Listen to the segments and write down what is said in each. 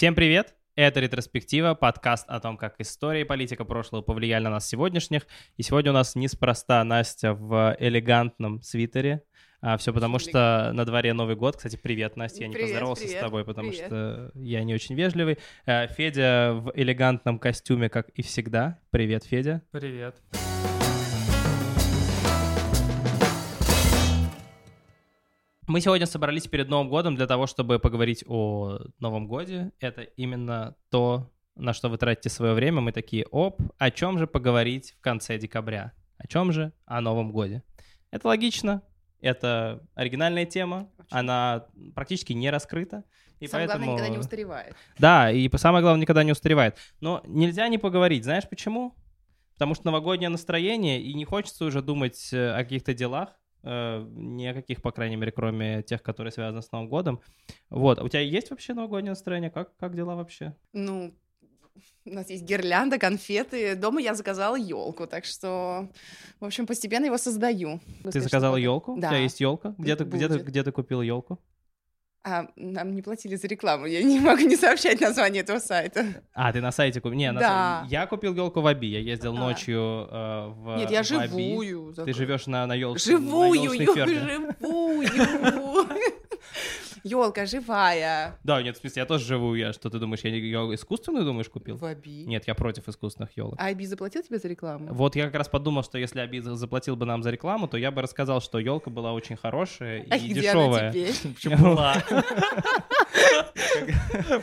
Всем привет! Это «Ретроспектива», подкаст о том, как история и политика прошлого повлияли на нас сегодняшних. И сегодня у нас неспроста Настя в элегантном свитере. А, все потому, что на дворе Новый год. Кстати, привет, Настя. Я не Привет, поздоровался привет, с тобой, потому привет. что я не очень вежливый. А, Федя в элегантном костюме, как и всегда. Привет, Федя. Привет. Мы сегодня собрались перед Новым годом для того, чтобы поговорить о Новом годе. Это именно то, на что вы тратите свое время. Мы такие, оп, о чем же поговорить в конце декабря? О чем же? О Новом годе. Это логично, это оригинальная тема, Очень. она практически не раскрыта. И Самое поэтому... главное, никогда не устаревает. Да, и самое главное, никогда не устаревает. Но нельзя не поговорить. Знаешь почему? Потому что новогоднее настроение, и не хочется уже думать э, о каких-то делах, ни о каких, по крайней мере, кроме тех, которые связаны с Новым годом. Вот. А у тебя есть вообще новогоднее настроение? Как, как дела вообще? Ну, у нас есть гирлянда, конфеты. Дома я заказала елку, так что, в общем, постепенно его создаю. Ты заказала елку? У Да. тебя есть елка? Где ты, где, ты, где ты купила елку? А, нам не платили за рекламу, я не могу не сообщать название этого сайта. А, ты на сайте купил? Не, на Да. я купил елку в Аби. Я ездил А. ночью э, в Нет, я в Аби. живую. Ты зак- живешь на, на елке? Живую, на живую. Елка живая. Да, нет, в смысле, я тоже живую. Я что ты думаешь, я ее искусственную, думаешь, купил? В Аби. Нет, я против искусственных елок. А Аби заплатил тебе за рекламу? Вот я как раз подумал, что если Аби заплатил бы нам за рекламу, то я бы рассказал, что елка была очень хорошая А и где она дешевая. теперь? Почему была?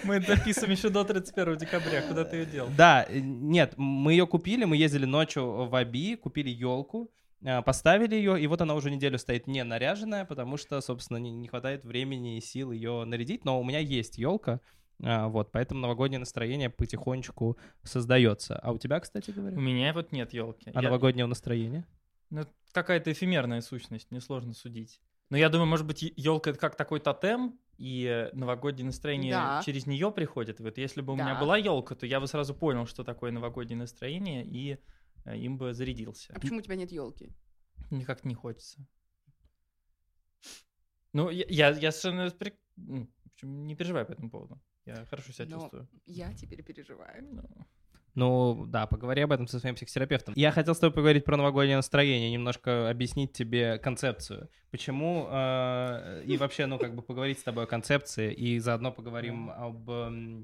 Мы дописываем еще до 31 декабря. Куда ты ее дел? Да, э, нет, мы ее купили, мы ездили ночью в Аби, купили елку, а, поставили ее, и вот она уже неделю стоит не наряженная, потому что, собственно, не, не хватает времени и сил ее нарядить, но у меня есть елка, вот, поэтому новогоднее настроение потихонечку создается. А у тебя, кстати У говоря, меня вот нет елки. а новогоднего настроения? Ну, какая-то эфемерная сущность, несложно судить. Но я думаю, может быть, елка это как такой тотем, и новогоднее настроение Да. через нее приходит. Вот если бы у меня Да. была елка, то я бы сразу понял, что такое новогоднее настроение, и им бы зарядился. А почему у тебя нет елки? Никак не хочется. Ну, я, я, я совершенно при- ну, не переживаю по этому поводу. Я хорошо себя Но чувствую. Я теперь переживаю. Ну, Ну, да, поговори об этом со своим психотерапевтом. Я хотел с тобой поговорить про новогоднее настроение, немножко объяснить тебе концепцию. Почему, э, и вообще, ну, как бы поговорить с тобой о концепции, и заодно поговорим об э,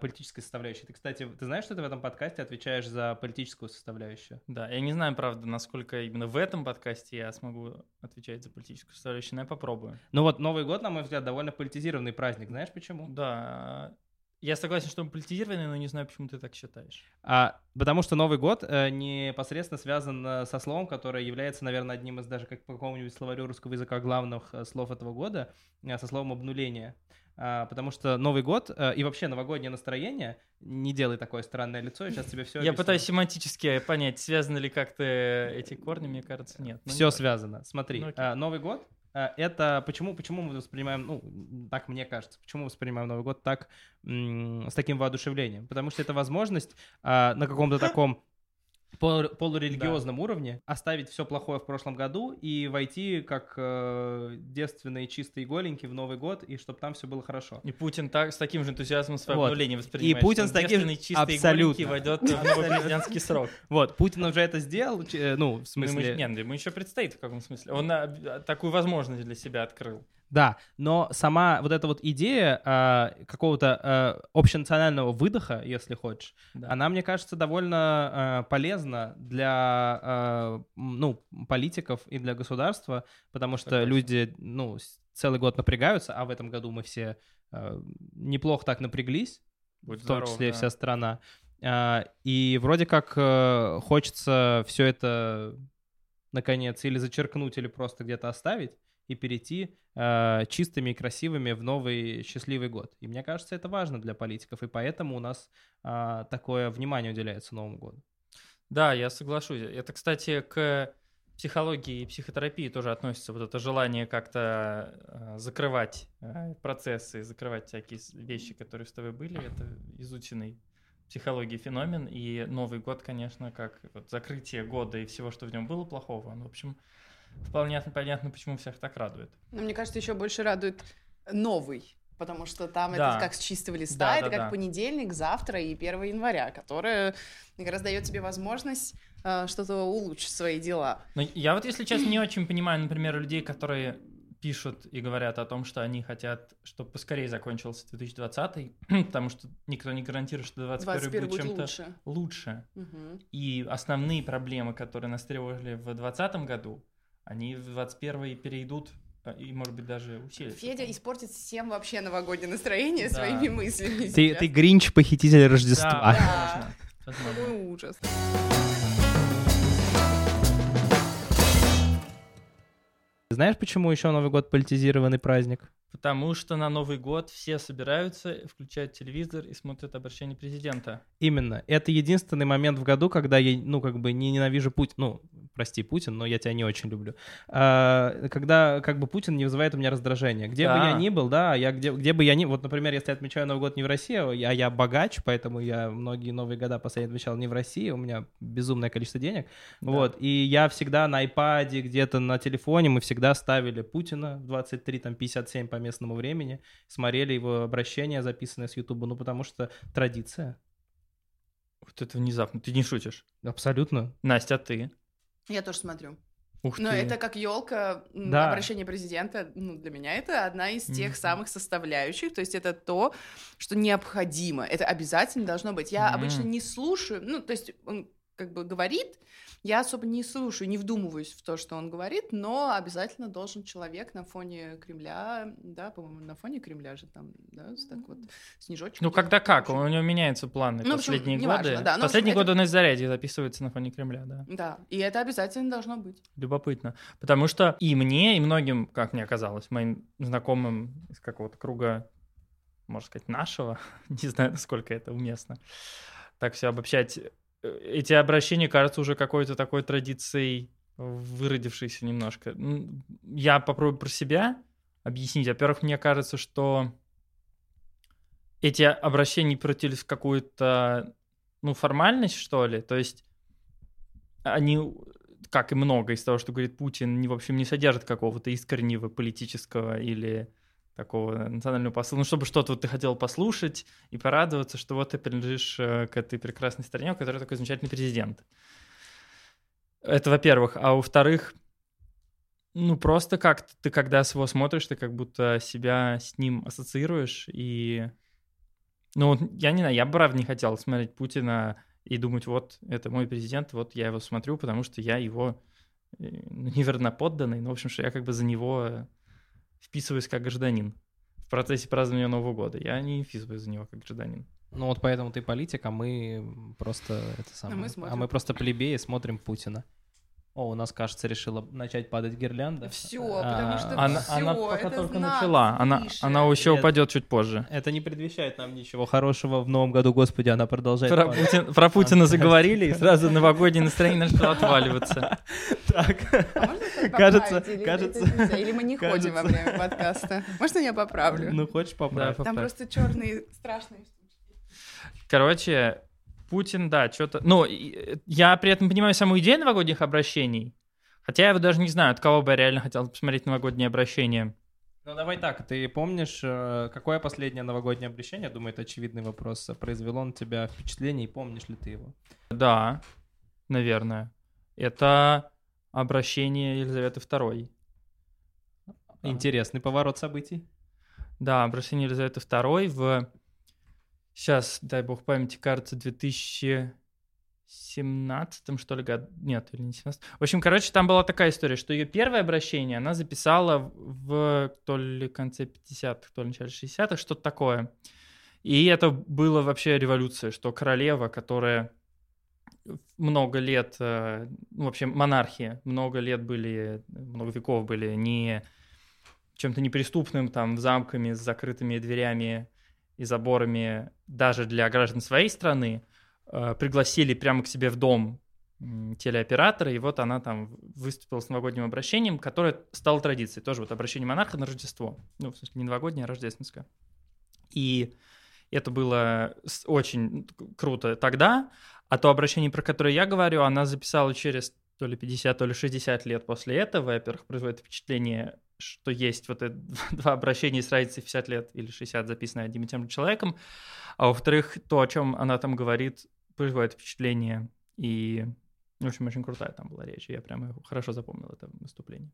политической составляющей. Ты, кстати, ты знаешь, что ты в этом подкасте отвечаешь за политическую составляющую? Да, я не знаю, правда, насколько именно в этом подкасте я смогу отвечать за политическую составляющую, но я попробую. Ну вот, Новый год, на мой взгляд, довольно политизированный праздник. Знаешь почему? Да, я согласен, что он политизированный, но не знаю, почему ты так считаешь. А, потому что Новый год э, непосредственно связан э, со словом, которое является, наверное, одним из даже как по какому-нибудь словарю русского языка главных э, слов этого года, э, со словом обнуление. А, потому что Новый год э, и вообще новогоднее настроение, не делай такое странное лицо, я сейчас тебе все Я пытаюсь семантически понять, связаны ли как-то эти корни, мне кажется, нет. Ну, Все не связано. Смотри, Ну, окей. а, Новый год это почему, почему мы воспринимаем, ну, так мне кажется, почему мы воспринимаем Новый год так с таким воодушевлением? Потому что это возможность на каком-то таком полу- полурелигиозном уровне оставить все плохое в прошлом году и войти как э, девственные чистые голенькие в Новый год, и чтобы там все было хорошо. И Путин так, с таким же энтузиазмом свое Вот. обнуление воспринимает. И Путин с таким же- абсолютно. войдет в новый президентский срок. Вот, Путин уже это сделал, э, ну, в Ну, смысле... нет, ему еще предстоит в каком смысле. Он а, такую возможность для себя открыл. Да, но сама вот эта вот идея а, какого-то а, общенационального выдоха, если хочешь, Да. она, мне кажется, довольно а, полезна для м, ну, политиков и для государства, потому что Согласен. люди ну, целый год напрягаются, а в этом году мы все а, неплохо так напряглись, Будь в том здоров, числе и да. вся страна. А, И вроде как э, хочется все это, наконец, или зачеркнуть, или просто где-то оставить и перейти э, чистыми и красивыми в новый счастливый год. И мне кажется, это важно для политиков, и поэтому у нас а, такое внимание уделяется Новому году. Да, я соглашусь. Это, кстати, к психологии и психотерапии тоже относится вот это желание как-то э, закрывать э, процессы, закрывать всякие вещи, которые с тобой были. Это изученный психологии феномен. И Новый год, конечно, как вот закрытие года и всего, что в нем было плохого, он, в общем, вполне понятно, почему всех так радует. Но мне кажется, еще больше радует новый Потому что там Да. это как с чистого листа, Да, это да, как да. понедельник, завтра и 1 января, которое как раз дает тебе возможность э, что-то улучшить свои дела. Но я вот, если честно, не очень понимаю, например, людей, которые пишут и говорят о том, что они хотят, чтобы поскорее закончился 2020, потому что никто не гарантирует, что 2021 21 будет будет чем-то лучше. лучше. Мгм. И основные проблемы, которые нас тревожили в 2020 году, они в 2021 перейдут э, и, может быть, даже усилятся. Федя испортит всем вообще новогоднее настроение Да. своими мыслями. Ты, сейчас. ты Гринч, похититель Да, Рождества. возможно, возможно. Какой ужас. Знаешь, почему еще Новый год политизированный праздник? Потому что на Новый год все собираются, включают телевизор и смотрят обращение президента. Именно. Это единственный момент в году, когда я, ну, как бы не ненавижу Путин. Ну, прости, Путин, но я тебя не очень люблю. А, когда, как бы, Путин не вызывает у меня раздражения. Где бы Да. я ни был, да, я где, где бы я ни... Вот, например, если я отмечаю Новый год не в России, а я, я богач, поэтому я многие Новые года последние отмечал не в России, у меня безумное количество денег. Да. Вот, и я всегда на iPad, где-то на телефоне, мы всегда ставили Путина в 23, там, 57 по местному времени, смотрели его обращения, записанные с Ютуба, ну, потому что традиция. Вот это внезапно. Ты не шутишь. Абсолютно. Настя, а ты? Я тоже смотрю. Ух Но ты. это как елка, Да. обращение президента, ну, для меня это одна из тех Мгм. самых составляющих, то есть это то, что необходимо, это обязательно должно быть. Я Мгм. обычно не слушаю, ну, то есть как бы говорит, я особо не слушаю, не вдумываюсь в то, что он говорит, но обязательно должен человек на фоне Кремля, да, по-моему, на фоне Кремля же там, да, так вот, снежочек. Ну, когда как? Общем, У него меняются планы Ну, общем, последние неважно, годы. да. Ну, в общем, Последние это- годы он из зарядье записывается на фоне Кремля, да. Да, и это обязательно должно быть. Любопытно. Потому что и мне, и многим, как мне казалось, моим знакомым из какого-то круга, можно сказать, нашего, не знаю, насколько это уместно, так все обобщать, эти обращения кажутся уже какой-то такой традицией, выродившейся немножко. Я попробую про себя объяснить. Во-первых, мне кажется, что эти обращения превратились в какую-то, ну, формальность, что ли. То есть они, как и много из того, что говорит Путин, в общем, не содержат какого-то искреннего политического или такого национального посыла. Ну, чтобы что-то вот ты хотел послушать и порадоваться, что вот ты принадлежишь э, к этой прекрасной стране, у которой такой замечательный президент. Это во-первых. А во-вторых, ну, просто как ты, когда с его смотришь, ты как будто себя с ним ассоциируешь, и... Ну, я не знаю, я бы, правда, не хотел смотреть Путина и думать, вот, это мой президент, вот я его смотрю, потому что я его э, ну, неверно подданный, ну, в общем, что я как бы за него э, вписываюсь как гражданин в процессе празднования Нового года. Я не вписываюсь за него как гражданин. Ну вот поэтому ты политик, а мы просто это самое. мы а мы просто плебеи смотрим Путина. О, у нас, кажется, решила начать падать гирлянда. Всё, А, потому что Она, всё, она пока это только знак начала. Она, она еще Нет. упадет чуть позже. Это не предвещает нам ничего хорошего в новом году, господи, она продолжает Про, падать. Путин- про Путина заговорили, и сразу новогоднее настроение начало отваливаться. Так. А Кажется- кажется-? Или мы не ходим во время подкаста? Можно я поправлю? Ну, хочешь поправить? Там просто черные страшные штучки. Короче, Путин, да, что-то... Ну, э, я при этом понимаю саму идею новогодних обращений, хотя я его даже не знаю, от кого бы я реально хотел посмотреть новогодние обращения. Ну, давай так, ты помнишь, э, какое последнее новогоднее обращение, думаю, это очевидный вопрос, произвело на тебя впечатление, и помнишь ли ты его? Да, наверное. Это обращение Елизаветы II. Интересный поворот событий. Да, обращение Елизаветы II в... Сейчас, дай бог памяти, кажется, 2017 что ли, год... Нет, или не 17 В общем, короче, там была такая история, что ее первое обращение она записала в то ли конце 50-х, то ли начале 60-х, что-то такое. И это было вообще революция, что королева, которая много лет, э, ну, вообще монархия, много лет были, много веков были не чем-то неприступным, там, замками с закрытыми дверями и заборами даже для граждан своей страны, э, пригласили прямо к себе в дом телеоператора, и вот она там выступила с новогодним обращением, которое стало традицией. Тоже вот обращение монарха на Рождество. Ну, в смысле, не новогоднее, а рождественское. И это было очень круто тогда, а то обращение, про которое я говорю, она записала через то ли 50, то ли 60 лет после этого. Во-первых, производит впечатление что есть вот это два обращения с разницей в 50 лет или 60, записанные одним и тем же человеком, а во-вторых, то, о чем она там говорит, производит впечатление, и, в общем, очень крутая там была речь, я прямо хорошо запомнил это выступление.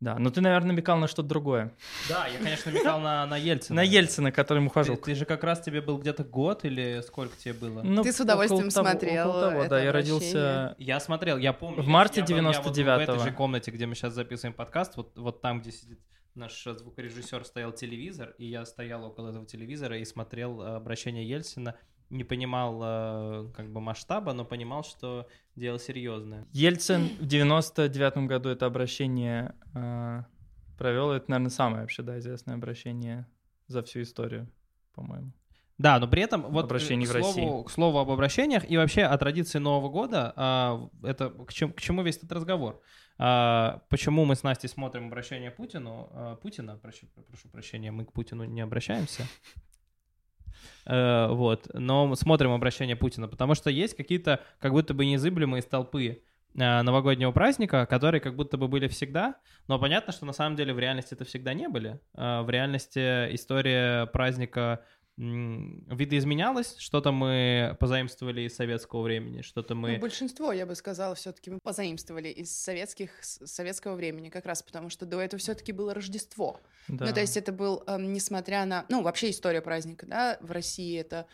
Да, но ты, наверное, намекал на что-то другое. Да, я, конечно, намекал на, на Ельцина. На Ельцина, которым Ты, ухожу. ты же как раз тебе был где-то год или сколько тебе было? Ну, Ты с удовольствием около того- смотрел около того, это да, я родился... Я смотрел, я помню. В марте я был- я вот В 99-го. этой же комнате, где мы сейчас записываем подкаст, вот, вот там, где сидит наш звукорежиссер, стоял телевизор, и я стоял около этого телевизора и смотрел э, обращение Ельцина. Не понимал э, как бы масштаба, но понимал, что дело серьезное. Ельцин в 99 году это обращение э, провел. Это, наверное, самое вообще, да, известное обращение за всю историю, по-моему. Да, но при этом вот э, Обращений к, в слову, России. к слову об обращениях и вообще о традиции Нового года, а, это к чему, к чему весь этот разговор? А, почему мы с Настей смотрим обращение Путину, а, Путина, прошу, прошу прощения, мы к Путину не обращаемся. Э, вот, но смотрим обращение Путина, потому что есть какие-то как будто бы незыблемые столпы э, новогоднего праздника, которые как будто бы были всегда, но понятно, что на самом деле в реальности это всегда не были. Э, В реальности история праздника м, видоизменялась, что-то мы позаимствовали из советского времени, что-то Ну, мы... большинство, я бы сказала, все-таки мы позаимствовали из советских, советского времени, как раз потому что до этого все-таки было Рождество. Да. Ну, то есть это был, эм, несмотря на... Ну, вообще история праздника, да, в России это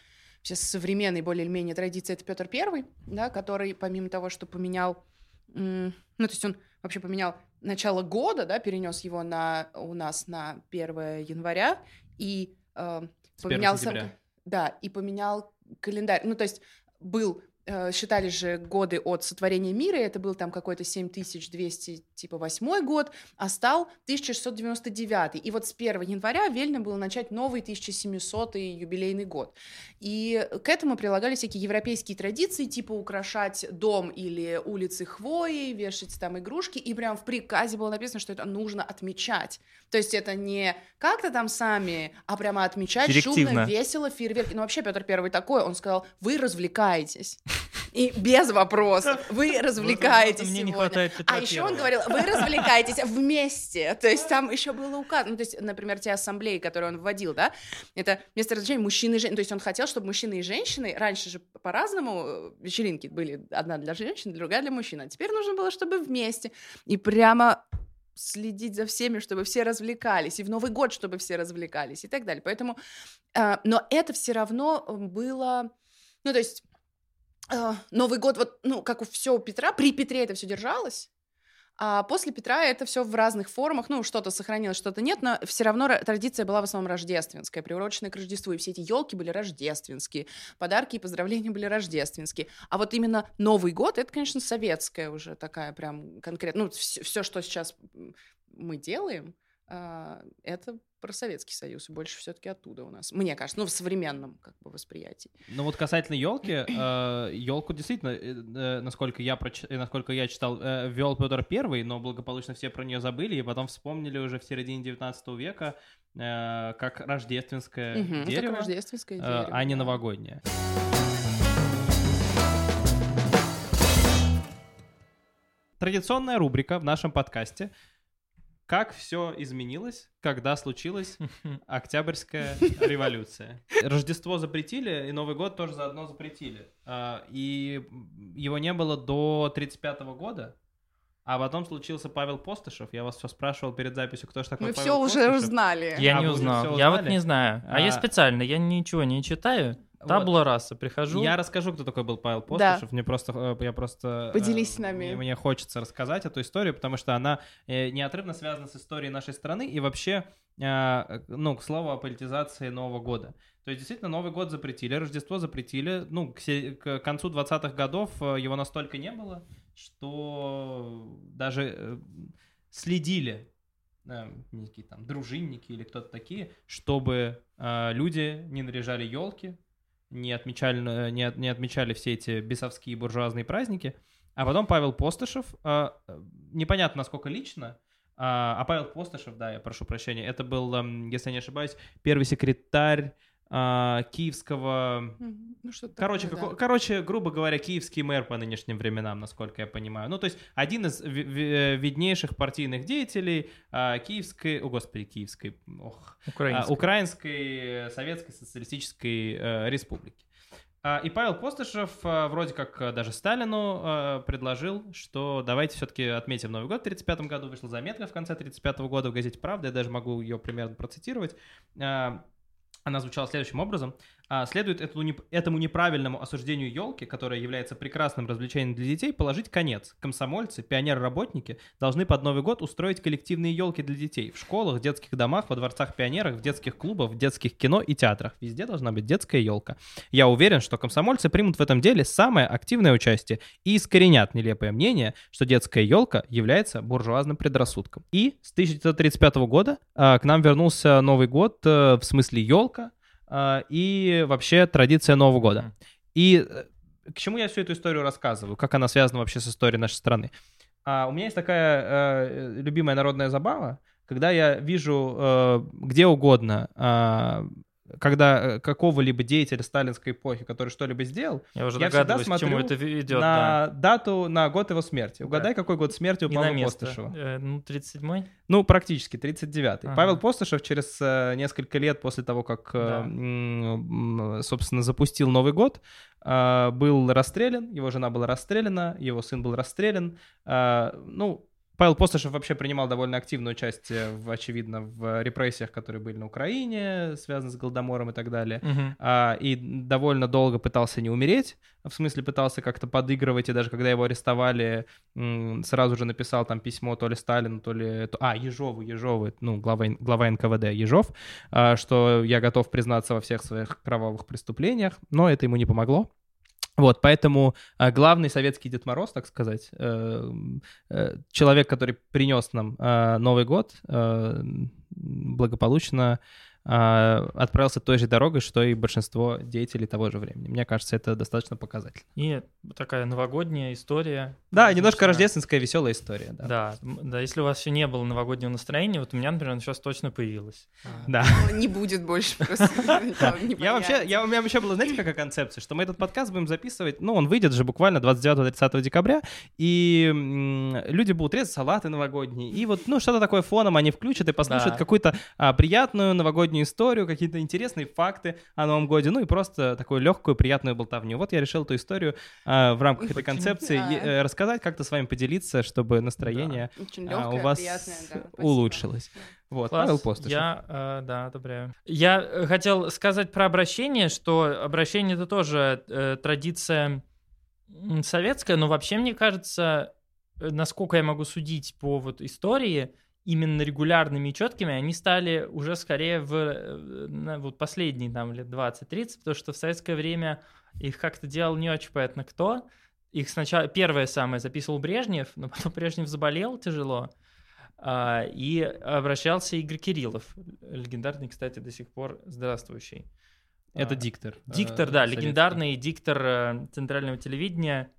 сейчас современной более или менее традиции, это Петр Первый, да, который помимо того, что поменял... ну, то есть он вообще поменял начало года, да, перенес его на, у нас на 1 января и 1 поменял сам- да, и поменял календарь. Ну, то есть был э, считали же годы от сотворения мира, это был там какой-то 7200, типа, восьмой год, а стал 1699. И вот с 1 января вельно было начать новый 1700 юбилейный год. И к этому прилагались всякие европейские традиции, типа украшать дом или улицы хвоей, вешать там игрушки, и прям в приказе было написано, что это нужно отмечать. То есть это не как-то там сами, а прямо отмечать шумно, Директивно. весело, фейерверки. Ну вообще Петр Первый такой, он сказал, вы развлекаетесь. И без вопросов, вы развлекаетесь Мне не хватает А еще он говорил, вы развлекаетесь вместе. То есть там еще было указано, ну, то есть, например, те ассамблеи, которые он вводил, да, это место развлечения мужчины и женщины. То есть он хотел, чтобы мужчины и женщины, раньше же по-разному э, вечеринки были, одна для женщин, другая для мужчин, а теперь нужно было, чтобы вместе. И прямо следить за всеми, чтобы все развлекались, и в Новый год, чтобы все развлекались, и так далее. Поэтому, э, но это все равно было, ну, то есть Новый год, вот, ну, как у все у Петра, при Петре это все держалось, а после Петра это все в разных формах, ну, что-то сохранилось, что-то нет, но все равно ра- традиция была в основном рождественская, приуроченная к Рождеству, и все эти елки были рождественские, подарки и поздравления были рождественские. А вот именно Новый год, это, конечно, советская уже такая прям конкретно, ну, все, что сейчас мы делаем, это про Советский Союз, и больше все-таки оттуда у нас, мне кажется, ну, в современном как бы восприятии. Ну вот касательно елки, елку действительно, э, э, насколько я проч- э, насколько я читал, ввел Петр Первый, но благополучно все про нее забыли и потом вспомнили уже в середине 19 века как рождественское как дерево, рождественское э, дерево, а не новогоднее. Традиционная рубрика в нашем подкасте. Как все изменилось, когда случилась Октябрьская революция. Рождество запретили, и Новый год тоже заодно запретили. А, И его не было до 35 года. А потом случился Павел Постышев. Я вас все спрашивал перед записью, кто же такой Мы Павел все уже Постышев. узнали. Я А, не уже узнал. Я вот не знаю. А, я А- специально, я ничего не читаю. Вот. Табула раса, прихожу. Я расскажу, кто такой был Павел Да. Постышев. Мне просто, э, я просто... э, Поделись с нами. Мне, хочется рассказать эту историю, потому что она э, неотрывно связана с историей нашей страны и вообще, э, ну, к слову о политизации Нового года. То есть, действительно, Новый год запретили, Рождество запретили. Ну, к, к концу 20-х годов его настолько не было, что даже э, следили э, некие там дружинники или кто-то такие, чтобы э, люди не наряжали елки, не отмечали, э, не, не отмечали все эти бесовские буржуазные праздники. А потом Павел Постышев, э, э, непонятно насколько лично, а а Павел Постышев, да, я прошу прощения, это был, эм, если я не ошибаюсь, первый секретарь а, киевского... Ну, что Короче, како- короче, грубо говоря, киевский мэр по нынешним временам, насколько я понимаю. Ну, то есть один из ви- виднейших партийных деятелей а, киевской... О, господи, киевской... Ох, а. Украинской э, Советской Социалистической э, Республики. А, И Павел Постышев э, вроде как э, даже Сталину э, предложил, что давайте все-таки отметим Новый год в 1935 году. Вышла заметка в конце 1935 года в газете «Правда», я даже могу ее примерно процитировать. Она звучала следующим образом. А, Следует этому, неп- этому неправильному осуждению елки, которая является прекрасным развлечением для детей, положить конец. Комсомольцы, пионеры-работники должны под Новый год устроить коллективные елки для детей в школах, детских домах, во дворцах пионеров, в детских клубах, в детских кино и театрах. Везде должна быть детская елка. Я уверен, что комсомольцы примут в этом деле самое активное участие и искоренят нелепое мнение, что детская елка является буржуазным предрассудком. И с 1935 года а, к нам вернулся Новый год э, в смысле елка и вообще традиция Нового года. И э, к чему я всю эту историю рассказываю? Как она связана вообще с историей нашей страны? А, у меня есть такая э, любимая народная забава, когда я вижу э, где угодно, а, когда э, какого-либо деятеля сталинской эпохи, который что-либо сделал, Я уже я всегда к чему смотрю это ведет. да. на дату, на год его смерти. Угадай, какой год смерти у Павла. Постышева? Э, Ну, 37-й? Ну, практически, 39-й. Ага. Павел Постышев через э, несколько лет после того, как, э, Да. м, собственно, запустил Новый год, э, был расстрелян, его жена была расстреляна, его сын был расстрелян. Э, Ну, Павел Постышев вообще принимал довольно активное участие, в, очевидно, в репрессиях, которые были на Украине, связанные с Голодомором и так далее. Мгм. А, и довольно долго пытался не умереть, в смысле пытался как-то подыгрывать, и даже когда его арестовали, сразу же написал там письмо то ли Сталину, то ли... А, Ежову, Ежову, ну, глава, глава НКВД Ежов, а, что я готов признаться во всех своих кровавых преступлениях, но это ему не помогло. Вот, поэтому а, главный советский Дед Мороз, так сказать, э, э, человек, который принес нам а, Новый год, э, благополучно отправился той же дорогой, что и большинство деятелей того же времени. Мне кажется, это достаточно показательно. И такая новогодняя история. Да, немножко Достаточно- рождественская веселая история. Да. Да, да, если у вас еще не было новогоднего настроения, вот у меня, например, сейчас точно появилось. Да. Ну, Не будет больше просто. Я вообще, я, у меня вообще была, знаете, какая концепция, что мы этот подкаст будем записывать, ну, он выйдет же буквально 29-30 декабря, и люди будут резать салаты новогодние, и вот, ну, что-то такое фоном они включат и послушают Да. какую-то а, приятную новогоднюю историю, какие-то интересные факты о Новом Годе, ну, и просто такую легкую, приятную болтовню. Вот я решил эту историю а, в рамках этой концепции Да. э, рассказать, как-то с вами поделиться, чтобы настроение Очень а, у вас приятная, да. спасибо. улучшилось. Вот, Класс. Павел Постышев. Я, э, да, одобряю. Я э, хотел сказать про обращение, что обращение это тоже э, традиция советская, но вообще мне кажется, э, насколько я могу судить по вот истории, именно регулярными и четкими они стали уже скорее в э, на вот последние там лет 20-30, потому что в советское время их как-то делал не очень понятно кто. Их сначала первое самое записывал Брежнев, но потом Брежнев заболел тяжело. А, и обращался Игорь Кириллов, легендарный, кстати, до сих пор здравствующий. Это А, диктор. Диктор, э, да, советский. легендарный диктор э, центрального телевидения,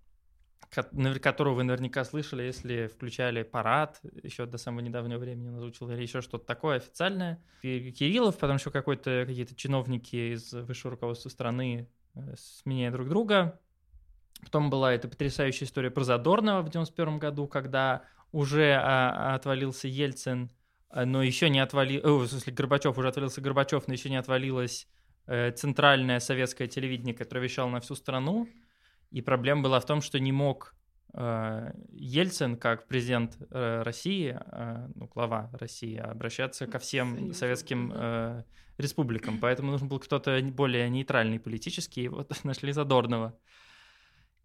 которого вы наверняка слышали, если включали парад, еще до самого недавнего времени он озвучил, или еще что-то такое официальное. И Кириллов, потом еще какой-то, какие-то чиновники из высшего руководства страны э, сменяя друг друга. Потом была эта потрясающая история про Задорнова в 91 году, когда уже а, отвалился Ельцин, а, но еще не отвалил... о, в смысле, Горбачев, уже отвалился Горбачев, но еще не отвалилось э, центральное советское телевидение, которое вещало на всю страну. И проблема была в том, что не мог э, Ельцин, как президент э, России, э, ну, глава России, обращаться ко всем советским э, республикам. Поэтому нужен был кто-то более нейтральный политический. И вот нашли Задорнова.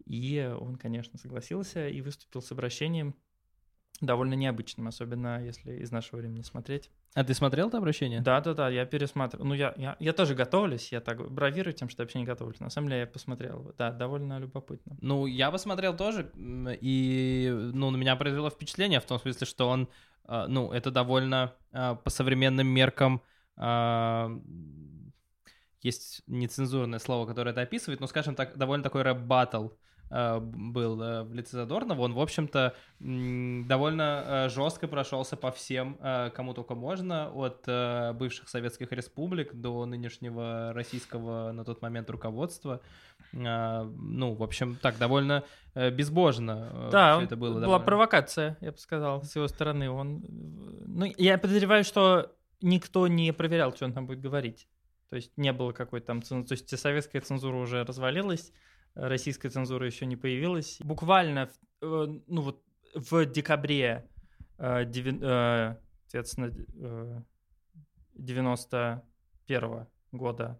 И он, конечно, согласился и выступил с обращением довольно необычным, особенно если из нашего времени смотреть. А ты смотрел это обращение? Да, да, да, я пересматривал. Ну, я, я, я тоже готовлюсь, я так бравирую тем, что вообще не готовлюсь. На самом деле я посмотрел. Да, довольно любопытно. Ну, я посмотрел тоже, и, ну, на меня произвело впечатление в том смысле, что он, а, ну, это довольно а, по современным меркам а, есть нецензурное слово, которое это описывает, но, скажем так, довольно такой рэп-баттл был э, в лице Задорнова, он, в общем-то, довольно э, жестко прошелся по всем, э, кому только можно, от э, бывших советских республик до нынешнего российского на тот момент руководства. Э, ну, в общем, так, довольно э, безбожно э, Да, он- это было. была довольно. провокация, я бы сказал, с его стороны. Он, э, ну, я подозреваю, что никто не проверял, что он там будет говорить. То есть не было какой-то там цензуры. То есть советская цензура уже развалилась, э, российская цензура еще не появилась. Буквально, э, ну вот в декабре, э, э, соответственно, э, 91 года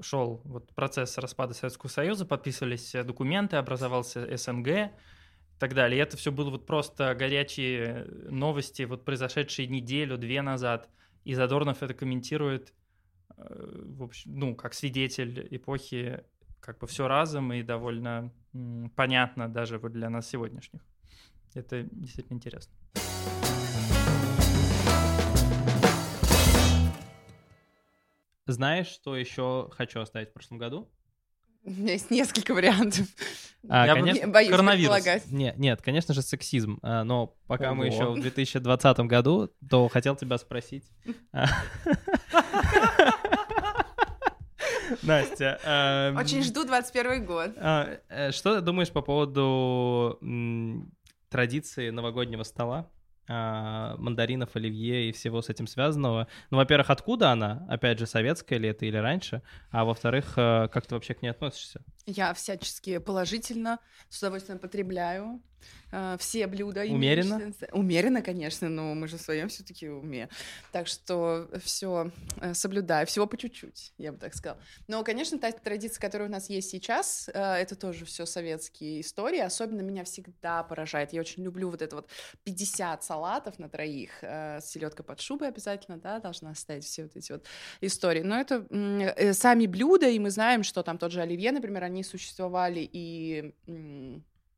шел вот процесс распада Советского Союза, подписывались документы, образовался СНГ и так далее. И это все было вот просто горячие новости, вот произошедшие неделю-две назад. И Задорнов это комментирует, в общем, ну, как свидетель эпохи, как бы все разом и довольно понятно даже вот для нас сегодняшних. Это действительно интересно. Знаешь, что еще хочу оставить в прошлом году? У меня есть несколько вариантов. А, Я конечно, Не, Боюсь коронавирус. предполагать. Нет, нет, конечно же, сексизм. А, Но пока мы Ого. еще в 2020 году, то хотел тебя спросить. Настя, эм, Очень жду 21 год. а, э, что ты думаешь по поводу м, традиции новогоднего стола? а, мандаринов, оливье и всего с этим связанного. Ну, во-первых, откуда она? Опять же, советская ли это или раньше? А во-вторых, э, как ты вообще к ней относишься? Я всячески положительно, с удовольствием потребляю все блюда. Умеренно? Умеренно, конечно, но мы же в своем все-таки уме. Так что все соблюдаю, всего по чуть-чуть, я бы так сказала. Но, конечно, та традиция, которая у нас есть сейчас, э, это тоже все советские истории. Особенно меня всегда поражает. Я очень люблю вот это вот 50 салатов на троих. э, Селедка под шубой обязательно, да, должна стоять все вот эти вот истории. Но это э, сами блюда, и мы знаем, что там тот же оливье, например, они существовали и...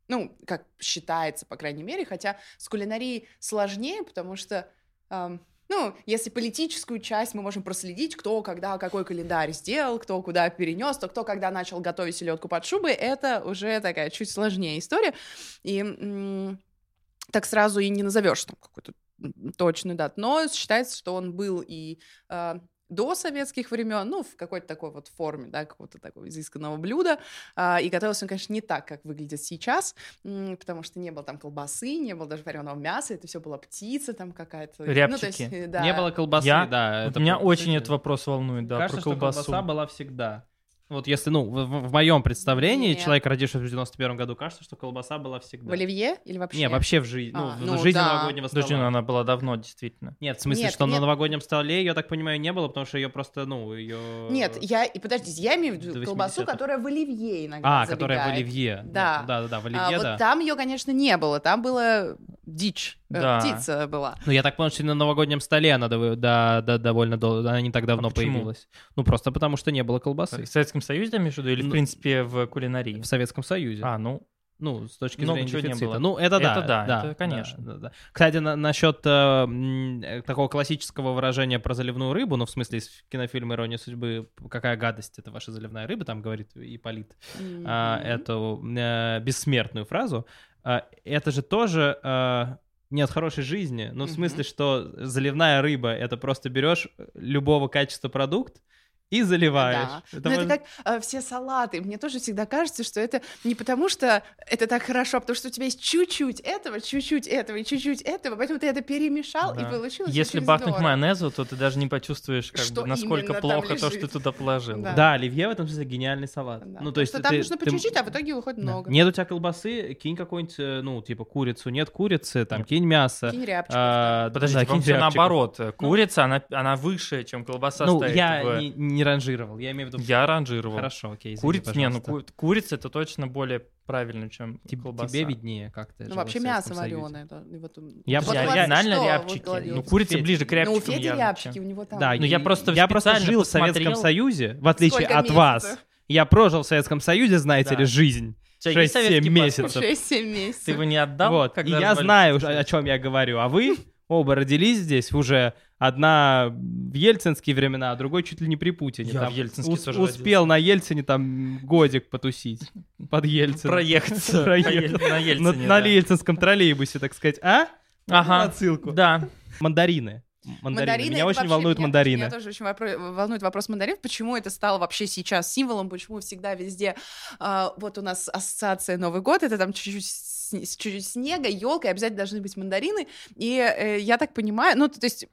ну, как считается, по крайней мере, хотя с кулинарией сложнее, потому что, ам, ну, если политическую часть мы можем проследить, кто когда какой календарь сделал, кто куда перенес, то кто когда начал готовить селедку под шубой, это уже такая чуть сложнее история. И м, так сразу и не назовешь там какую-то точную дату. Но считается, что он был и а, до советских времен, ну, в какой-то такой вот форме, да, какого-то такого изысканного блюда. А, и готовился он, конечно, не так, как выглядит сейчас, потому что не было там колбасы, не было даже вареного мяса, это все была птица там какая-то. Ну, то есть, Рябчики. э, да. Не было колбасы, Я- да. Вот это меня очень этот вопрос волнует, да, Кажется, про что колбасу. колбаса была всегда. Вот если, ну, в, моем представлении, Нет. человек, родившийся в 91 году, кажется, что колбаса была всегда. В оливье или вообще? Не, вообще в жизни, ну, А, в ну жизни да. новогоднего стола. Подожди, ну она была давно, действительно. Нет, в смысле, Нет, что на нет. новогоднем столе, я так понимаю, не было, потому что ее просто, ну, ее... Нет, я, и подождите, я имею в виду колбасу, 80-х. которая в оливье иногда А, которая в забегает. оливье. Да. Да, да, да, в А, оливье, вот да. там ее, конечно, не было, там была дичь, э, Да. птица была. Ну, я так понял, что на новогоднем столе она да, да, довольно долго, она не так давно А почему? появилась. Ну, просто потому что не было колбасы. В Советском Союзе, имеешь в виду, или, в Ну, принципе, в кулинарии? В Советском Союзе. А, ну, Ну, с точки Много зрения чего не дефицита. было. Ну, это да. Это да, это конечно. да, да, да. Кстати, на- насчет э, э, такого классического выражения про заливную рыбу, ну, в смысле, из кинофильма «Ирония судьбы», какая гадость, это ваша заливная рыба, там говорит Ипполит, а, Мгм. эту э, бессмертную фразу. А, это же тоже э, не от хорошей жизни. Ну, в смысле, что заливная рыба — это просто берешь любого качества продукт и заливаешь. Да. Это Но это может- как э, все салаты. Мне тоже всегда кажется, что это не потому, что это так хорошо, а потому что у тебя есть чуть-чуть этого, чуть-чуть этого и чуть-чуть этого, поэтому ты это перемешал да. и получилось Если бахнуть здорово. майонезу, то ты даже не почувствуешь, как Что бы, насколько там плохо то, что ты туда положил. Да. Да, оливье в этом смысле гениальный салат. Да. Ну, то есть там ты- нужно по ты- чуть-чуть, а в итоге выходит Да. много. Нет у тебя колбасы, кинь какой-нибудь, э, ну, типа курицу. Нет курицы, там, кинь мясо. Кинь рябчиков, А, Подождите, да, кинь рябчиков. наоборот. Курица, она, она выше, чем колбаса Ну, стоит. я в- не, не ранжировал, я имею в виду... Я ранжировал. Хорошо, окей, извини, Курица, не, ну ку- курица это точно более правильно, чем Теб- колбаса. Тебе виднее как-то. Ну, вообще мясо вареное. да, и вот, Я вот вас? Вот рябчики. ну, курица Федь. ближе к Ну, у рябчикам Феди рябчики, у него там. Да, Ну, я просто я просто жил в Советском. Союзе, в отличие Сколько от вас. месяцев? Я прожил в Советском Союзе, знаете Да. ли, жизнь. У тебя есть 6-7 советский месяцев. паспорт? 6-7 Ты месяцев. его не отдал? вот, и я знаю, о чем я говорю, а вы оба родились здесь уже. Одна в ельцинские времена, а другой чуть ли не при Путине. Я Там в Ельцинске ус- тоже Успел на Ельцине там годик потусить под Ельцин. Проехаться на Ельцине. на да. ельцинском троллейбусе, так сказать. А? Ага. Отсылку. Да. Мандарины. Мандарины. Меня это очень вообще- волнуют меня- мандарины. Меня тоже очень вопро- волнует вопрос мандарин. Почему это стало вообще сейчас символом? Почему всегда везде... а, вот у нас ассоциация Новый год, это там чуть-чуть сне- чуть-чуть снега, елка, и обязательно должны быть мандарины. И э, я так понимаю, ну, то есть,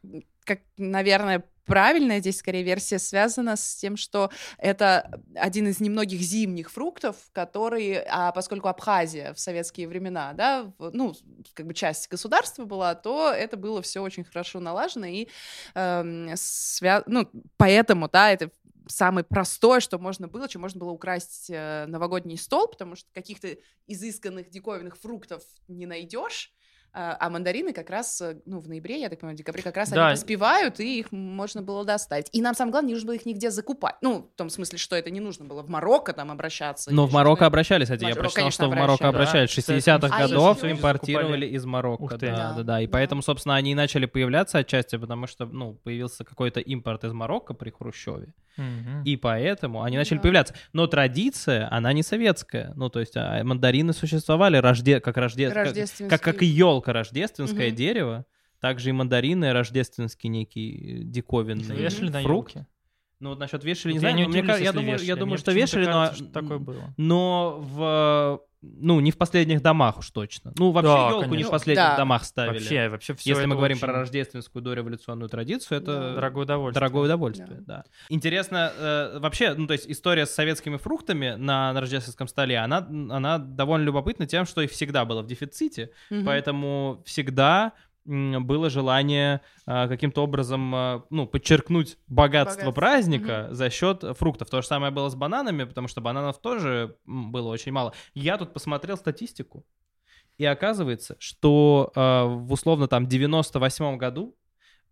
как, наверное, правильная здесь скорее версия связана с тем, что это один из немногих зимних фруктов, который, а поскольку Абхазия в советские времена, да, ну, как бы часть государства была, то это было все очень хорошо налажено, и эм, свя- ну, поэтому, да, это самое простое, что можно было, чем можно было украсть э, новогодний стол, потому что каких-то изысканных диковинных фруктов не найдешь, а а мандарины как раз, э, ну, в ноябре, я так понимаю, в декабре как раз Да. они поспевают, и их можно было достать. И нам самое главное, не нужно было их нигде закупать. Ну, в том смысле, что это не нужно было в Марокко там обращаться. Но в Марокко что-то. обращались, кстати, я Марокко, прочитал, конечно, что в Марокко обращались. Да, 60-х кстати, годов а еще импортировали из Марокко. Ух ты. Да, Да. да, да. И Да. поэтому, собственно, они и начали появляться отчасти, потому что, ну, появился какой-то импорт из Марокко при Хрущеве. И поэтому они начали Да. появляться. Но традиция, она не советская. Ну, то есть а, мандарины существовали рожде... как рожде... как, как, как и елка рождественское дерево, также и мандарины рождественский некий э, диковинный Вешали фрукт. елке. Ну вот насчет вешали, не Вот знаю, я но мне я думаю, я что вешали, но, кажется, что такое было. но в ну не в последних домах уж точно. Ну вообще Да, елку не в конечно. последних Да. домах ставили. Вообще, вообще все Если мы говорим про рождественскую дореволюционную традицию, это Да. дорогое удовольствие. Дорогое удовольствие, Да. да. Интересно, э, вообще, ну, то есть история с советскими фруктами на, на рождественском столе, она, она довольно любопытна тем, что их всегда было в дефиците, Мгм. поэтому всегда было желание э, каким-то образом, э, ну, подчеркнуть богатство Богатство. праздника за счет фруктов. То же самое было с бананами, потому что бананов тоже было очень мало. Я тут посмотрел статистику, и оказывается, что э, в условно там 98 году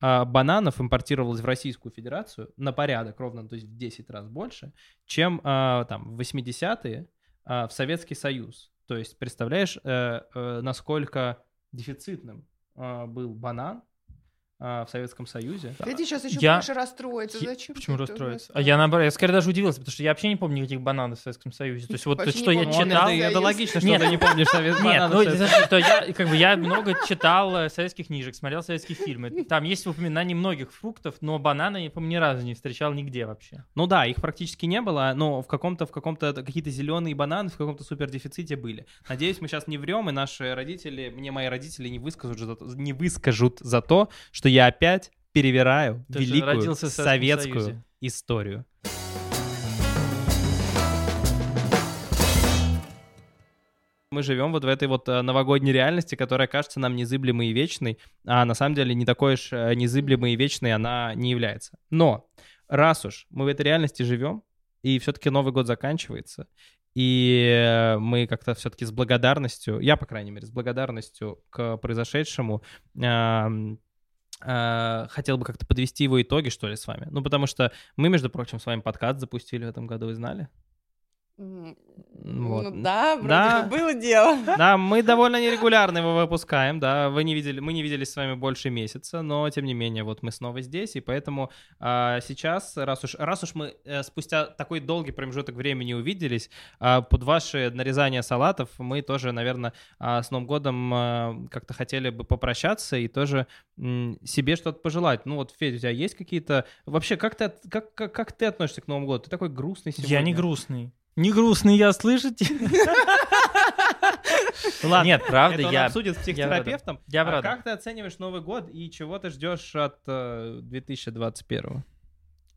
а, бананов импортировалось в Российскую Федерацию на порядок ровно, то есть в 10 раз больше, чем а, там в 80-е а, в Советский Союз. То есть представляешь, э, э, насколько дефицитным а, был банан. а, в Советском Союзе. Эти сейчас еще Я- больше расстроится. Я- Зачем? Почему расстроиться? А я наоборот, я скорее даже удивился, потому что я вообще не помню никаких бананов в Советском Союзе. То есть вот Вообще что я помню. Читал... это, это логично, что ты не помнишь Совет Нет, ну, что я, как бы, я много читал э, советских книжек, смотрел советские фильмы. Там есть упоминание многих фруктов, но бананы я, по-моему, ни разу не встречал нигде вообще. Ну да, их практически не было, но в каком-то, в каком-то какие-то зеленые бананы в каком-то супер дефиците были. Надеюсь, мы сейчас не врем, и наши родители, мне мои родители не выскажут, за то- не выскажут за то, что я опять перевираю Ты великую советскую Союзе. историю. Мы живем вот в этой вот э, новогодней реальности, которая кажется нам незыблемой и вечной, а на самом деле не такой уж э, незыблемой и вечной она не является. Но раз уж мы в этой реальности живем, и все-таки Новый год заканчивается, и э, мы как-то все-таки с благодарностью, я, по крайней мере, с благодарностью к произошедшему, э, хотел бы как-то подвести его итоги, что ли, с вами. Ну, потому что мы, между прочим, с вами подкаст запустили в этом году, вы знали? М, Вот. Ну да, вроде Да. бы было дело. Да, мы довольно нерегулярно его выпускаем, да, вы не видели, мы не виделись с вами больше месяца, но тем не менее, вот мы снова здесь, и поэтому а, сейчас, раз уж, раз уж мы э, спустя такой долгий промежуток времени увиделись, а, под ваши нарезания салатов мы тоже, наверное, а, с Новым годом а, как-то хотели бы попрощаться и тоже м, себе что-то пожелать. Ну вот, Федя, у тебя есть какие-то... Вообще, как ты, как, как, как ты относишься к Новому году? Ты такой грустный сегодня. Я не грустный. Не грустный я, слышите? Ладно, Нет, правда, это он я... обсудит с психотерапевтом. Я а правда. как ты оцениваешь Новый год и чего ты ждешь от э, 2021?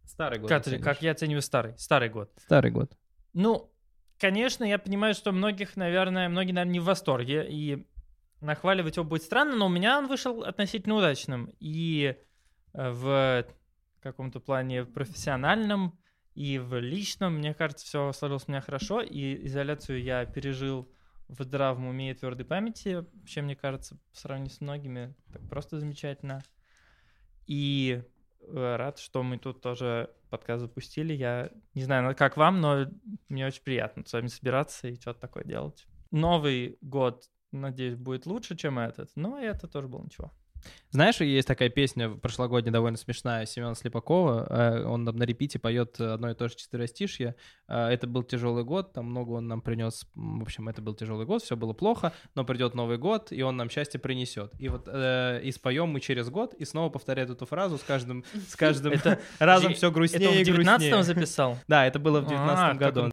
Старый год. Как, ты- как я оцениваю старый? Старый год. Старый год. Ну, конечно, я понимаю, что многих, наверное, многие, наверное, не в восторге, и нахваливать его будет странно, но у меня он вышел относительно удачным. И э, в каком-то плане профессиональном, и в личном, мне кажется, все сложилось у меня хорошо, и изоляцию я пережил в здравом уме и твердой памяти, чем, мне кажется, по сравнению с многими, просто замечательно. И э, рад, что мы тут тоже подкаст запустили. Я не знаю, ну, как вам, но мне очень приятно с вами собираться и что-то такое делать. Новый год, надеюсь, будет лучше, чем этот, но это тоже было ничего. Знаешь, есть такая песня прошлогодняя, довольно смешная, Семена Слепакова. э, Он там на репите поет одно и то же четверостишье. Э, Это был тяжелый год, там много он нам принес. В общем, это был тяжелый год, все было плохо, но придет Новый год, и он нам счастье принесет. И вот э, и споем мы через год, и снова повторяет эту фразу с каждым, с каждым Это разом все Это грустнее он в и 19 грустнее. записал? Да, это было в 19 А, году. он-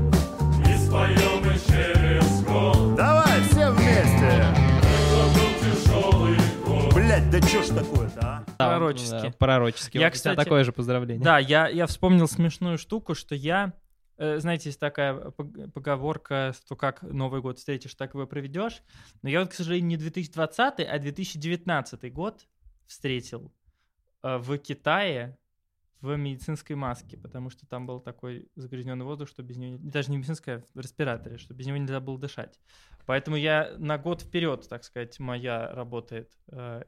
Давай, все вместе. Блять, да чё ж такое-то, а? Да, Пророчески. да, Пророчески. Я, Вот кстати- такое же поздравление. Да, я, я вспомнил смешную штуку, что я... э, Знаете, есть такая пог- поговорка, что как Новый год встретишь, так его проведешь. Но я вот, к сожалению, не 2020, а 2019 год встретил э, в Китае в медицинской маске, потому что там был такой загрязненный воздух, что без него... не- Даже не медицинская, а в респираторе, что без него нельзя было дышать. Поэтому я на год вперед, так сказать, моя работает. э,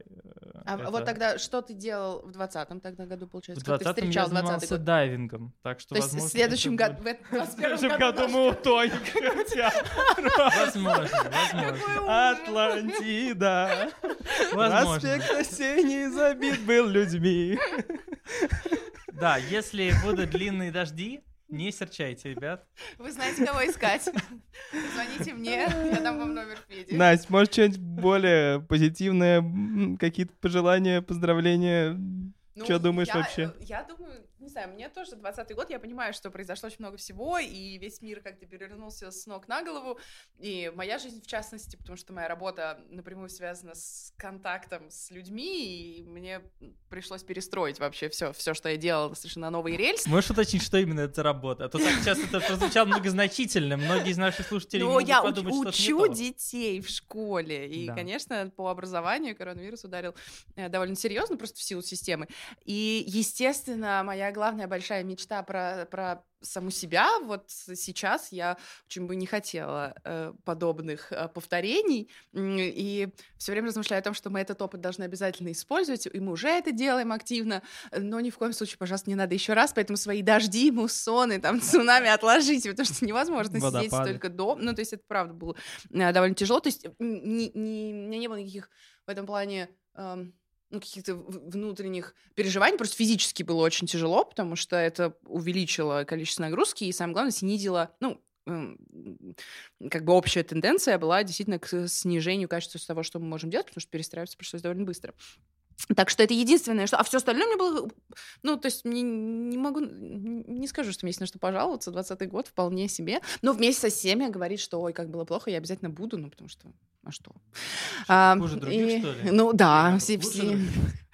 А это- вот тогда что ты делал в 20-м тогда году, в получается? Ты 20 я встречал 20 занимался год? дайвингом, так что, То есть в возможно, следующем году, будет- в этом- в 21 следующем году мы утонем, Возможно, возможно. Атлантида. Возможно. Проспект осенний забит был людьми. Да, если будут длинные дожди, не серчайте, ребят. Вы знаете, кого искать. Звоните мне, я дам вам номер Феди. Настя, может, что-нибудь более позитивное, какие-то пожелания, поздравления? Ну, Чё думаешь я, вообще? э, Я думаю, не знаю, мне тоже 20 год, я понимаю, что произошло очень много всего, и весь мир как-то перевернулся с ног на голову, и моя жизнь в частности, потому что моя работа напрямую связана с контактом с людьми, и мне пришлось перестроить вообще все, все, что я делала, совершенно новые рельсы. Можешь уточнить, что именно это работа? А то так сейчас это прозвучало многозначительно. Многие из наших слушателей Но могут я подумать, что учу детей в школе. И, конечно, по образованию коронавирус ударил э, довольно серьезно, просто в силу системы. И, естественно, моя главная большая мечта про, про саму себя, вот сейчас я очень бы не хотела э, подобных э, повторений, и все время размышляю о том, что мы этот опыт должны обязательно использовать, и мы уже это делаем активно, но ни в коем случае, пожалуйста, не надо еще раз, поэтому свои дожди, муссоны, там, цунами отложите, потому что невозможно сидеть Водопады. столько дома, ну, то есть это правда было э, довольно тяжело, то есть не, не- у меня не было никаких в этом плане эм, ну, каких-то внутренних переживаний, просто физически было очень тяжело, потому что это увеличило количество нагрузки, и самое главное, снизило, ну, эм, как бы общая тенденция была действительно к снижению качества того, что мы можем делать, потому что перестраиваться пришлось довольно быстро. Так что это единственное, что... А все остальное мне было... Ну, то есть мне не могу... Не скажу, что мне есть на что пожаловаться. 20 год вполне себе. Но вместе со всеми говорить, что ой, как было плохо, я обязательно буду, ну, потому что... А что? А, хуже других, что ли? Ну, да. Все, все.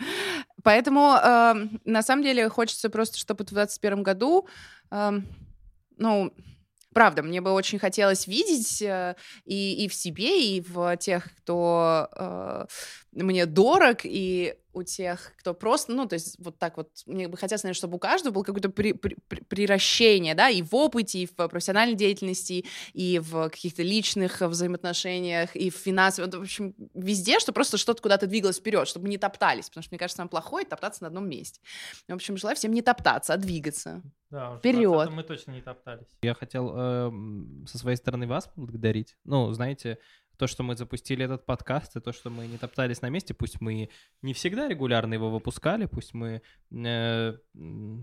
Поэтому, эм, на самом деле, хочется просто, чтобы в 2021 году, эм, ну, правда, мне бы очень хотелось видеть э, и, и в себе, и в тех, кто э, мне дорог, и у тех, кто просто, ну, то есть вот так вот, мне бы хотелось, наверное, чтобы у каждого было какое-то при- при- при- приращение, да, и в опыте, и в профессиональной деятельности, и в каких-то личных взаимоотношениях, и в финансовом, в общем, везде, что просто что-то куда-то двигалось вперед, чтобы не топтались, потому что, мне кажется, самое плохое — топтаться на одном месте. В общем, желаю всем не топтаться, а двигаться. Да, уж в Вперёд. 20-м мы точно не топтались. Я хотел эм, со своей стороны вас поблагодарить. Ну, знаете, то, что мы запустили этот подкаст, и то, что мы не топтались на месте, пусть мы не всегда регулярно его выпускали, пусть мы э,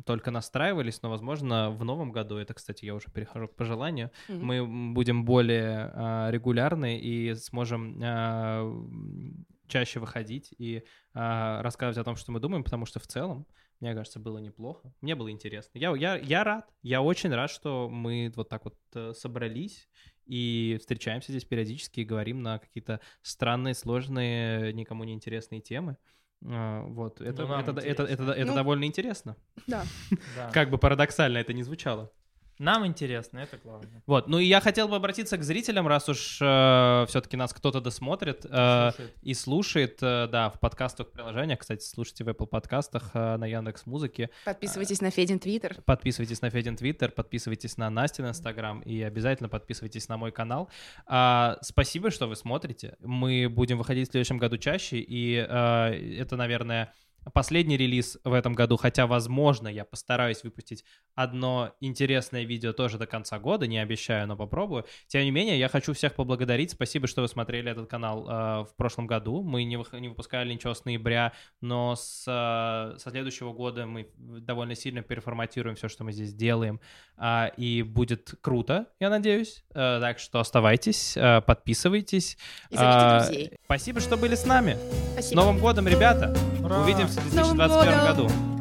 только настраивались, но, возможно, в новом году, это, кстати, я уже перехожу к пожеланию, Мгм. мы будем более а, регулярны и сможем м, чаще выходить и а, рассказывать о том, что мы думаем, потому что в целом, мне кажется, было неплохо. Мне было интересно. Я, я, я рад. Я очень рад, что мы вот так вот э, собрались и встречаемся здесь периодически и говорим на какие-то странные, сложные, никому не интересные темы. А, Вот, это, нам это, это, это, это, это Ну, довольно интересно. Да. Да. Как бы парадоксально это не звучало. Нам интересно, это главное. Вот, ну и я хотел бы обратиться к зрителям, раз уж все-таки нас кто-то досмотрит э, Слушает. и слушает, э, да, в подкастах, приложениях, кстати, слушайте в Apple подкастах, э, на Яндекс Музыке, Подписывайтесь на Федин Твиттер. подписывайтесь на Федин Твиттер, подписывайтесь на Настин Инстаграм и обязательно подписывайтесь на мой канал. А, спасибо, что вы смотрите. Мы будем выходить в следующем году чаще, и а, это, наверное, последний релиз в этом году, хотя, возможно, я постараюсь выпустить одно интересное видео тоже до конца года, не обещаю, но попробую. Тем не менее, я хочу всех поблагодарить. Спасибо, что вы смотрели этот канал э, в прошлом году. Мы не, не выпускали ничего с ноября, но с, э, со следующего года мы довольно сильно переформатируем все, что мы здесь делаем, а, и будет круто, я надеюсь. Э, так что оставайтесь, э, подписывайтесь. И А, друзей. Спасибо, что были с нами. С Спасибо. Новым годом, ребята! Ура! Увидимся в С Новым 2021 годом! году.